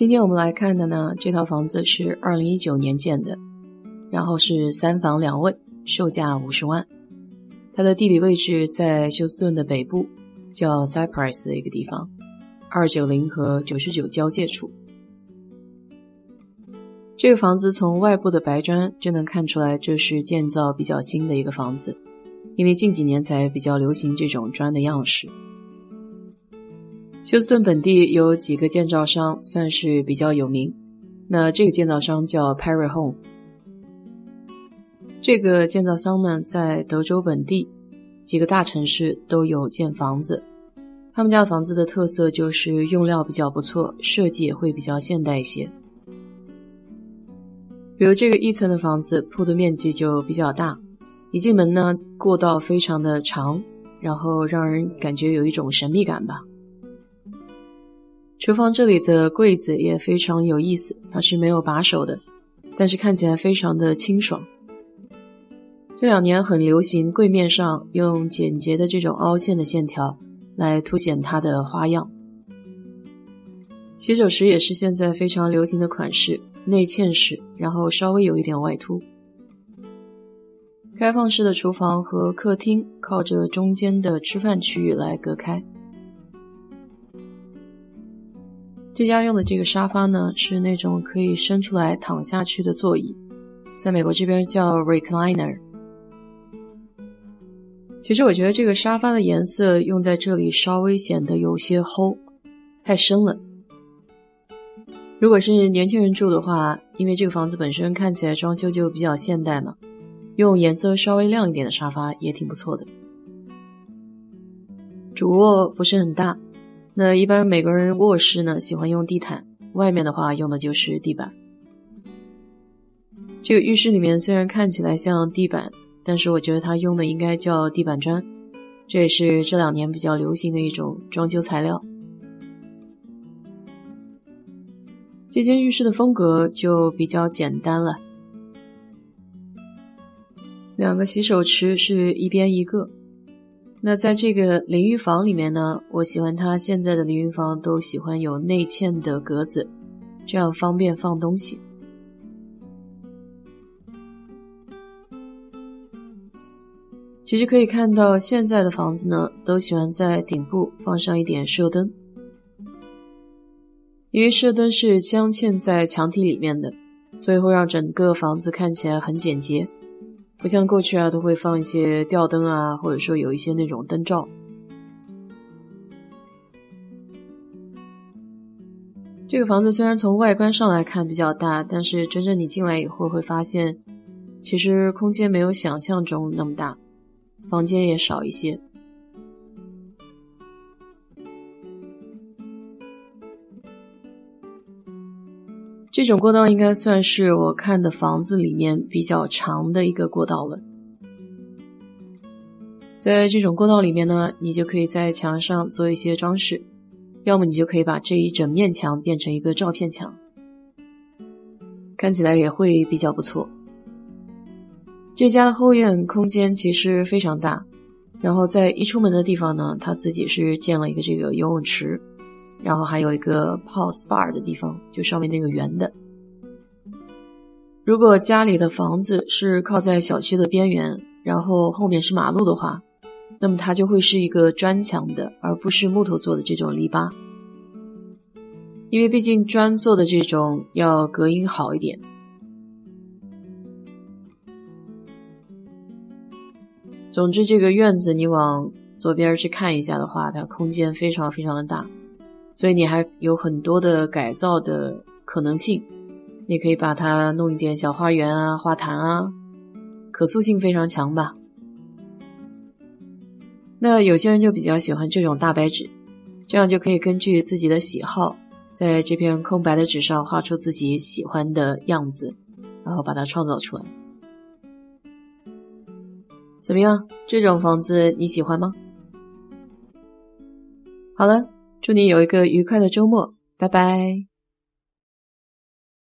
今天我们来看的呢，这套房子是二零一九年建的，然后是三房两卫，售价五十万。它的地理位置在休斯顿的北部，叫 Cypress 的一个地方，二九零和九十九交界处。这个房子从外部的白砖就能看出来，这是建造比较新的一个房子，因为近几年才比较流行这种砖的样式。休斯顿本地有几个建造商算是比较有名，那这个建造商叫 Perry Home。这个建造商们在德州本地几个大城市都有建房子，他们家房子的特色就是用料比较不错，设计也会比较现代一些。比如这个一层的房子铺的面积就比较大，一进门呢，过道非常的长，然后让人感觉有一种神秘感吧。厨房这里的柜子也非常有意思，它是没有把手的，但是看起来非常的清爽。这两年很流行柜面上用简洁的这种凹陷的线条来凸显它的花样。洗手池也是现在非常流行的款式，内嵌式，然后稍微有一点外凸。开放式的厨房和客厅靠着中间的吃饭区域来隔开。这家用的这个沙发呢，是那种可以伸出来躺下去的座椅，在美国这边叫 recliner。其实我觉得这个沙发的颜色用在这里稍微显得有些齁，太深了。如果是年轻人住的话，因为这个房子本身看起来装修就比较现代嘛，用颜色稍微亮一点的沙发也挺不错的。主卧不是很大。那一般美国人卧室呢，喜欢用地毯，外面的话用的就是地板。这个浴室里面虽然看起来像地板，但是我觉得它用的应该叫地板砖，这也是这两年比较流行的一种装修材料。这间浴室的风格就比较简单了，两个洗手池是一边一个。那在这个淋浴房里面呢，我喜欢它现在的淋浴房都喜欢有内嵌的格子，这样方便放东西。其实可以看到，现在的房子呢，都喜欢在顶部放上一点射灯，因为射灯是镶嵌在墙体里面的，所以会让整个房子看起来很简洁。不像过去啊，都会放一些吊灯啊，或者说有一些那种灯罩。这个房子虽然从外观上来看比较大，但是真正你进来以后会发现，其实空间没有想象中那么大，房间也少一些。这种过道应该算是我看的房子里面比较长的一个过道了。在这种过道里面呢，你就可以在墙上做一些装饰，要么你就可以把这一整面墙变成一个照片墙，看起来也会比较不错。这家的后院空间其实非常大，然后在一出门的地方呢，他自己是建了一个这个游泳池。然后还有一个泡 SPA 的地方，就上面那个圆的。如果家里的房子是靠在小区的边缘，然后后面是马路的话，那么它就会是一个砖墙的，而不是木头做的这种篱笆。因为毕竟砖做的这种要隔音好一点。总之，这个院子你往左边去看一下的话，它空间非常非常的大。所以你还有很多的改造的可能性，你可以把它弄一点小花园啊、花坛啊，可塑性非常强吧。那有些人就比较喜欢这种大白纸，这样就可以根据自己的喜好，在这片空白的纸上画出自己喜欢的样子，然后把它创造出来。怎么样？这种房子你喜欢吗？好了。祝你有一个愉快的周末，拜拜。